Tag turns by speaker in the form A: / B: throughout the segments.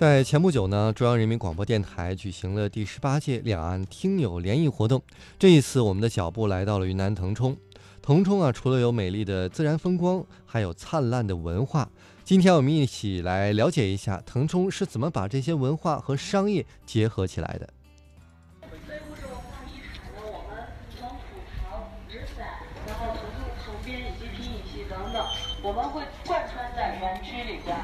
A: 在前不久呢，中央人民广播电台举行了第十八届两岸听友联谊活动。这一次，我们的脚步来到了云南腾冲。腾冲啊，除了有美丽的自然风光，还有灿烂的文化。今天我们一起来了解一下腾冲是怎么把这些文化和商业结合起来的。
B: 竹、编以及皮影戏等等，我们会贯穿在园区里边。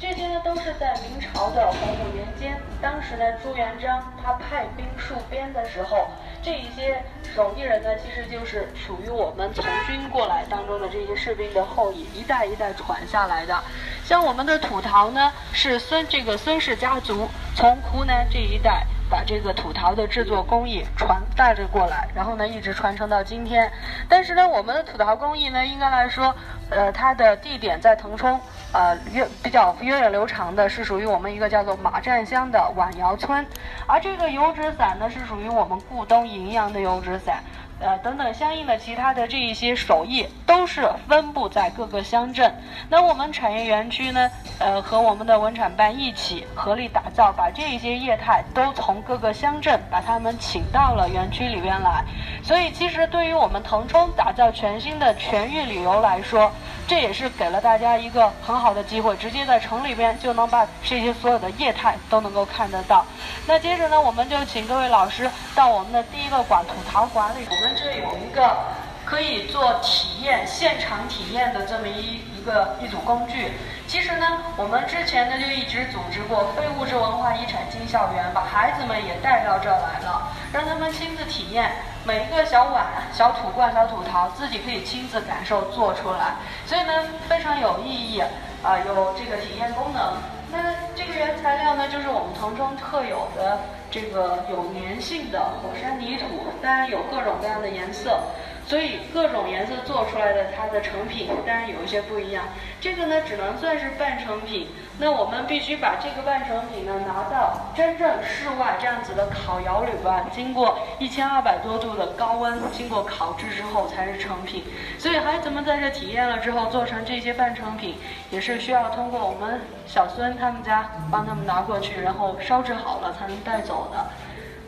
B: 这些呢都是在明朝的洪武年间，当时呢朱元璋他派兵戍边的时候，这一些手艺人呢其实就是属于我们从军过来当中的这些士兵的后裔，一代一代传下来的。像我们的土陶呢，是孙这个孙氏家族从湖南这一带。把这个土陶的制作工艺传带着过来，然后呢，一直传承到今天。但是呢，我们的土陶工艺呢，应该来说，呃，它的地点在腾冲，呃，源比较源远流长的是属于我们一个叫做马占乡的碗窑村，而这个油纸伞呢，是属于我们固东荥阳的油纸伞。呃，等等，相应的其他的这一些手艺都是分布在各个乡镇。那我们产业园区呢，呃，和我们的文产办一起合力打造，把这一些业态都从各个乡镇把他们请到了园区里边来。所以，其实对于我们腾冲打造全新的全域旅游来说，这也是给了大家一个很好的机会，直接在城里边就能把这些所有的业态都能够看得到。那接着呢，我们就请各位老师到我们的第一个馆土陶馆里，我们。这有一个可以做体验、现场体验的这么一一个一组工具。其实呢，我们之前呢就一直组织过非物质文化遗产进校园，把孩子们也带到这儿来了，让他们亲自体验每一个小碗、小土罐、小土陶，自己可以亲自感受做出来。所以呢，非常有意义啊，有这个体验功能。那这个原材料呢，就是我们腾冲特有的。这个有粘性的火山泥土，当然有各种各样的颜色。所以各种颜色做出来的它的成品，当然有一些不一样。这个呢，只能算是半成品。那我们必须把这个半成品呢拿到真正室外这样子的烤窑里边，经过一千二百多度的高温，经过烤制之后才是成品。所以孩子们在这体验了之后，做成这些半成品，也是需要通过我们小孙他们家帮他们拿过去，然后烧制好了才能带走的。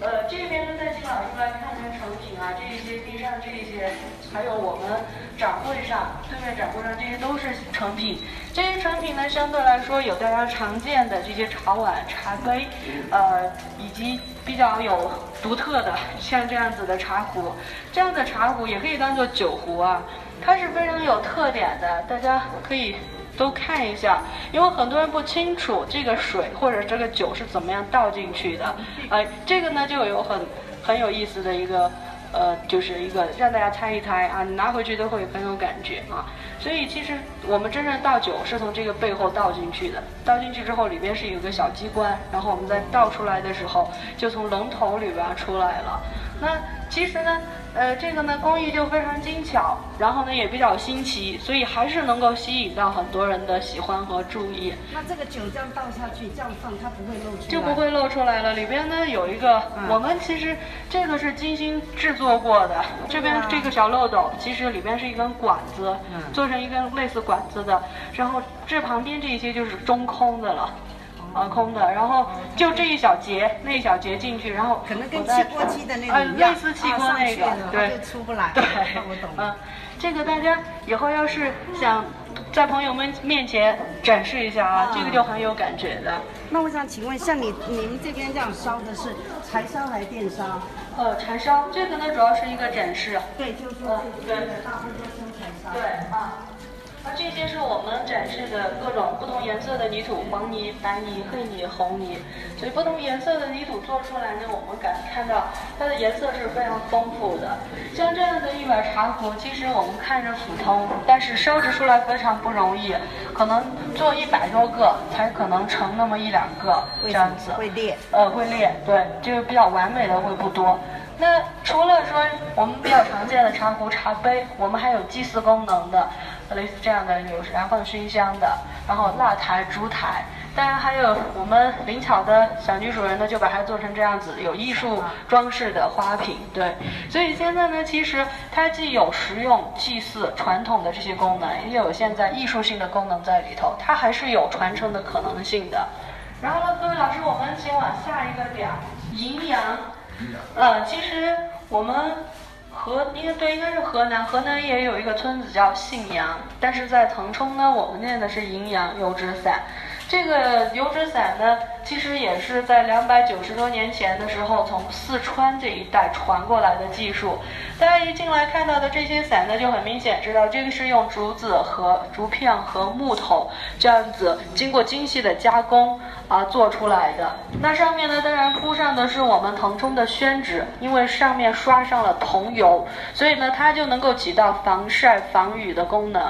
B: 呃，这边呢，再请老师来看看成品啊，这一些地上这一些，还有我们展会上，对面展会上这些都是成品。这些成品呢，相对来说有大家常见的这些茶碗、茶杯，呃，以及比较有独特的像这样子的茶壶。这样的茶壶也可以当做酒壶啊，它是非常有特点的，大家可以。都看一下，因为很多人不清楚这个水或者这个酒是怎么样倒进去的，呃，这个呢就有很很有意思的一个，呃，就是一个让大家猜一猜啊，你拿回去都会很有感觉啊。所以其实我们真正倒酒是从这个背后倒进去的，倒进去之后里边是有个小机关，然后我们再倒出来的时候就从龙头里边出来了。那其实呢。呃，这个呢工艺就非常精巧，然后呢也比较新奇，所以还是能够吸引到很多人的喜欢和注意。
C: 那这个酒这样倒下去，这样放，它不会漏出来？
B: 就不会漏出来了。里边呢有一个，我们其实这个是精心制作过的。这边这个小漏斗，其实里边是一根管子，做成一根类似管子的，然后这旁边这一些就是中空的了。啊，空的，然后就这一小节，那一小节进去，然后
C: 可能跟气锅机的那个一样，
B: 类似气锅那个，对，
C: 出不来。
B: 对，
C: 我懂。
B: 嗯，这个大家以后要是想在朋友们面前展示一下啊，这个就很有感觉的。
C: 那我想请问，像你你们这边这样烧的是柴烧还是电烧？
B: 呃，柴烧。这个呢，主要是一个展示。
C: 对，就是说，对，大部分都是柴烧。
B: 对，啊。那这些是我们展示的各种不同颜色的泥土，黄泥、白泥、黑泥、红泥，所以不同颜色的泥土做出来呢，我们敢看到它的颜色是非常丰富的。像这样的一碗茶壶，其实我们看着普通，但是烧制出来非常不容易，可能做一百多个才可能成那么一两个这样子。
C: 会裂。
B: 呃，会裂，对，这个比较完美的会不多。那除了说我们比较常见的茶壶、茶杯，我们还有祭祀功能的。类似这样的有燃放熏香的，然后蜡台、烛台，当然还有我们灵巧的小女主人呢，就把它做成这样子有艺术装饰的花瓶。对，所以现在呢，其实它既有实用、祭祀、传统的这些功能，也有现在艺术性的功能在里头，它还是有传承的可能性的。然后呢，各位老师，我们请往下一个点，营养。呃，其实我们河应该对，应该是河南，河南也有一个村子叫信阳，但是在腾冲呢，我们念的是营阳油纸伞。这个油纸伞呢，其实也是在两百九十多年前的时候，从四川这一带传过来的技术。大家一进来看到的这些伞呢，就很明显知道这个是用竹子和竹片和木头这样子经过精细的加工啊做出来的。那上面呢，当然铺上的是我们腾冲的宣纸，因为上面刷上了桐油，所以呢，它就能够起到防晒防雨的功能。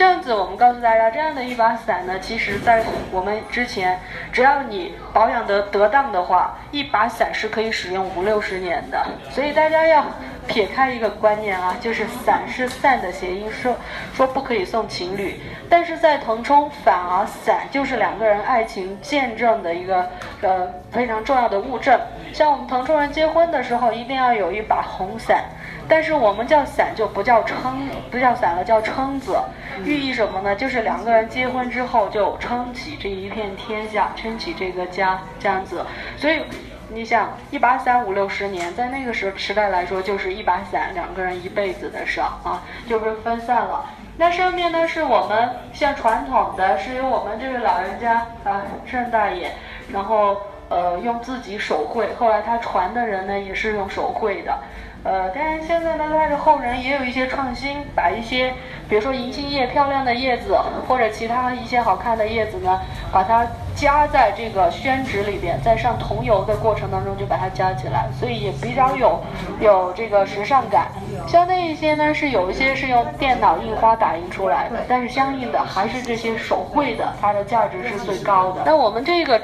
B: 这样子，我们告诉大家，这样的一把伞呢，其实在我们之前，只要你保养得得当的话，一把伞是可以使用五六十年的。所以大家要撇开一个观念啊，就是伞是散的谐音，说说不可以送情侣。但是在腾冲，反而伞就是两个人爱情见证的一个呃非常重要的物证。像我们腾冲人结婚的时候，一定要有一把红伞。但是我们叫伞就不叫撑，不叫伞了，叫撑子，寓意什么呢？就是两个人结婚之后就撑起这一片天下，撑起这个家这样子。所以你想，一把伞五六十年，在那个时时代来说，就是一把伞两个人一辈子的事啊，就被分散了。那上面呢是我们像传统的，是由我们这位老人家啊，盛大爷，然后呃用自己手绘，后来他传的人呢也是用手绘的。呃，当然现在呢，它的后人也有一些创新，把一些，比如说银杏叶漂亮的叶子，或者其他一些好看的叶子呢，把它夹在这个宣纸里边，在上桐油的过程当中就把它夹起来，所以也比较有有这个时尚感。像那一些呢，是有一些是用电脑印花打印出来的，但是相应的还是这些手绘的，它的价值是最高的。那我们这个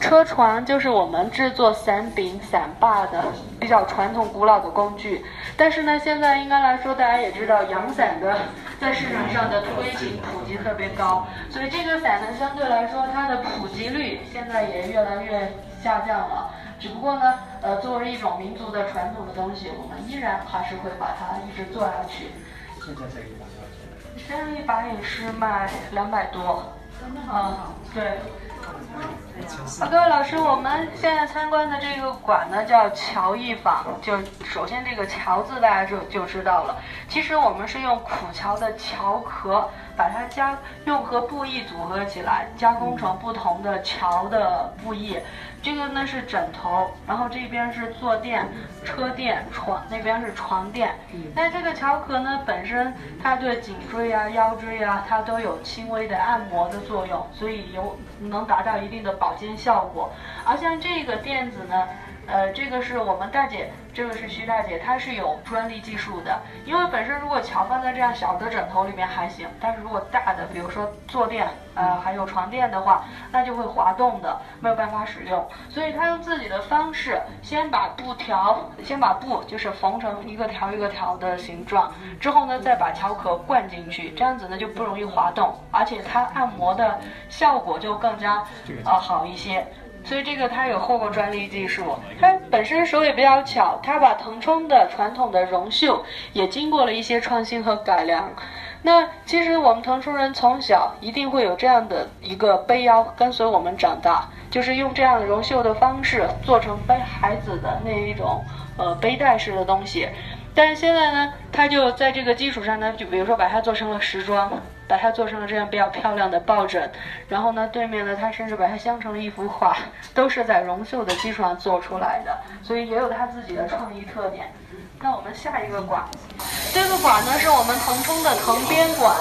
B: 车船就是我们制作伞柄、伞把的比较传统古老的工。具，但是呢，现在应该来说，大家也知道，阳伞的在市场上的推行普及特别高，所以这个伞呢，相对来说，它的普及率现在也越来越下降了。只不过呢，呃，作为一种民族的传统的东西，我们依然还是会把它一直做下去。现在这一把多少钱？现在一把也是卖两百多。啊，对。啊，各位老师，我们现在参观的这个馆呢，叫乔艺坊。就首先这个“乔”字，大家就就知道了。其实我们是用苦荞的荞壳，把它加用和布艺组合起来，加工成不同的荞的布艺。这个呢是枕头，然后这边是坐垫、车垫、床，那边是床垫。那这个乔壳呢，本身它对颈椎啊、腰椎啊，它都有轻微的按摩的作用，所以有能达到一定的保健效果。而像这个垫子呢。呃，这个是我们大姐，这个是徐大姐，她是有专利技术的。因为本身如果桥放在这样小的枕头里面还行，但是如果大的，比如说坐垫，呃，还有床垫的话，那就会滑动的，没有办法使用。所以她用自己的方式，先把布条，先把布就是缝成一个条一个条的形状，之后呢，再把桥壳灌进去，这样子呢就不容易滑动，而且它按摩的效果就更加呃好一些。所以这个它有获过专利技术，它本身手也比较巧，它把腾冲的传统的绒绣也经过了一些创新和改良。那其实我们腾冲人从小一定会有这样的一个背腰跟随我们长大，就是用这样的绒绣的方式做成背孩子的那一种呃背带式的东西。但是现在呢，它就在这个基础上呢，就比如说把它做成了时装。把它做成了这样比较漂亮的抱枕，然后呢，对面呢，它甚至把它镶成了一幅画，都是在绒绣的基础上做出来的，所以也有它自己的创意特点。那我们下一个馆，这个馆呢是我们腾冲的藤编馆。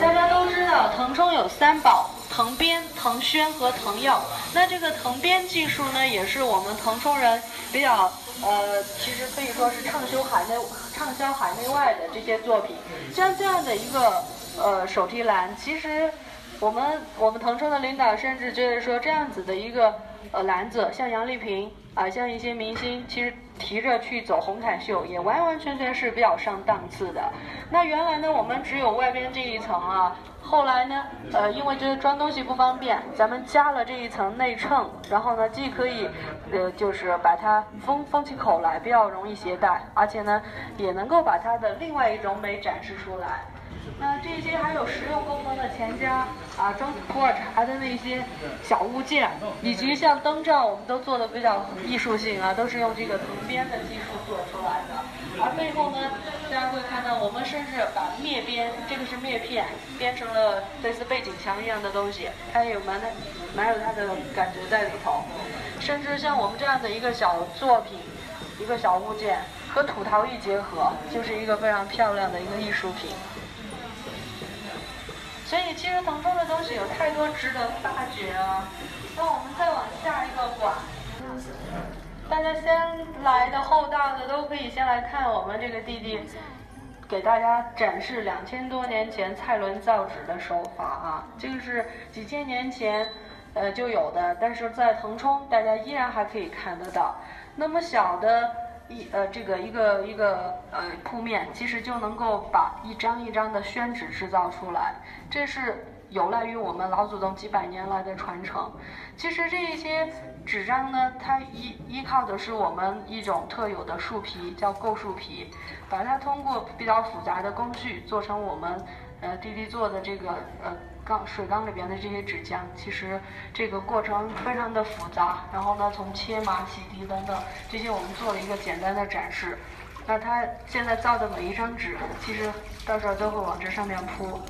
B: 大家都知道，腾冲有三宝：藤编、藤宣和藤药。那这个藤编技术呢，也是我们腾冲人比较呃，其实可以说是畅销海内畅销海内外的这些作品。像这样的一个。呃，手提篮，其实我们我们腾冲的领导甚至觉得说，这样子的一个呃篮子，像杨丽萍啊，像一些明星，其实提着去走红毯秀，也完完全全是比较上档次的。那原来呢，我们只有外边这一层啊，后来呢，呃，因为觉得装东西不方便，咱们加了这一层内衬，然后呢，既可以呃，就是把它封封起口来，比较容易携带，而且呢，也能够把它的另外一种美展示出来。那这些还有实用功能的钱夹啊，装普洱茶的那些小物件，以及像灯罩，我们都做的比较艺术性啊，都是用这个藤编的技术做出来的。而背后呢，大家会看到，我们甚至把篾编，这个是篾片，编成了类似背景墙一样的东西，它也有蛮的蛮有它的感觉在里头。甚至像我们这样的一个小作品，一个小物件和土陶一结合，就是一个非常漂亮的一个艺术品。所以其实腾冲的东西有太多值得发掘啊。那我们再往下一个馆，大家先来的后到的都可以先来看我们这个弟弟给大家展示两千多年前蔡伦造纸的手法啊，这个是几千年前呃就有的，但是在腾冲大家依然还可以看得到。那么小的一呃这个一个一个呃铺面，其实就能够把一张一张的宣纸制造出来，这是有赖于我们老祖宗几百年来的传承。其实这一些纸张呢，它依依靠的是我们一种特有的树皮，叫构树皮，把它通过比较复杂的工序做成我们呃弟弟做的这个呃缸水缸里边的这些纸浆。其实这个过程非常的复杂，然后呢，从切码、洗涤等等这些，我们做了一个简单的展示。那它现在造的每一张纸，其实到时候都会往这上面铺，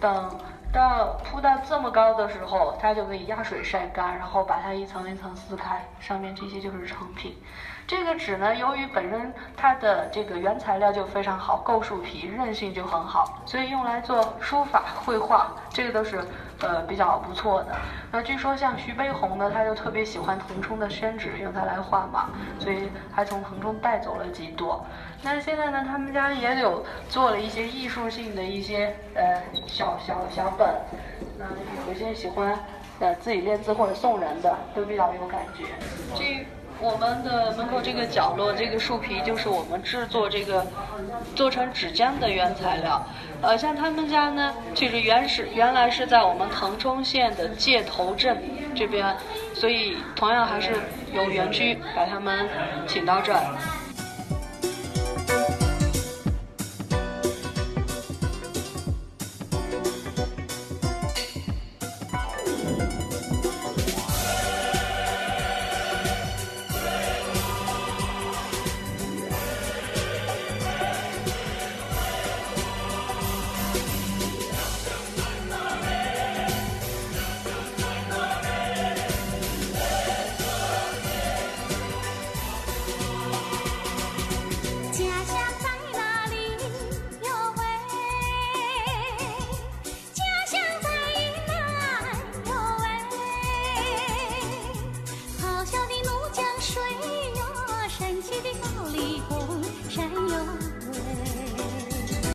B: 等。到铺到这么高的时候，它就可以压水晒干，然后把它一层一层撕开，上面这些就是成品。这个纸呢，由于本身它的这个原材料就非常好，构树皮韧性就很好，所以用来做书法、绘画，这个都是呃比较不错的。那据说像徐悲鸿呢，他就特别喜欢腾冲的宣纸，用它来画马，所以还从腾冲带走了几朵。那现在呢，他们家也有做了一些艺术性的一些呃小小小本，那有一些喜欢呃自己练字或者送人的，都比较有感觉。这。我们的门口这个角落，这个树皮就是我们制作这个做成纸浆的原材料。呃，像他们家呢，就是原始原来是在我们腾冲县的界头镇这边，所以同样还是有园区把他们请到这儿。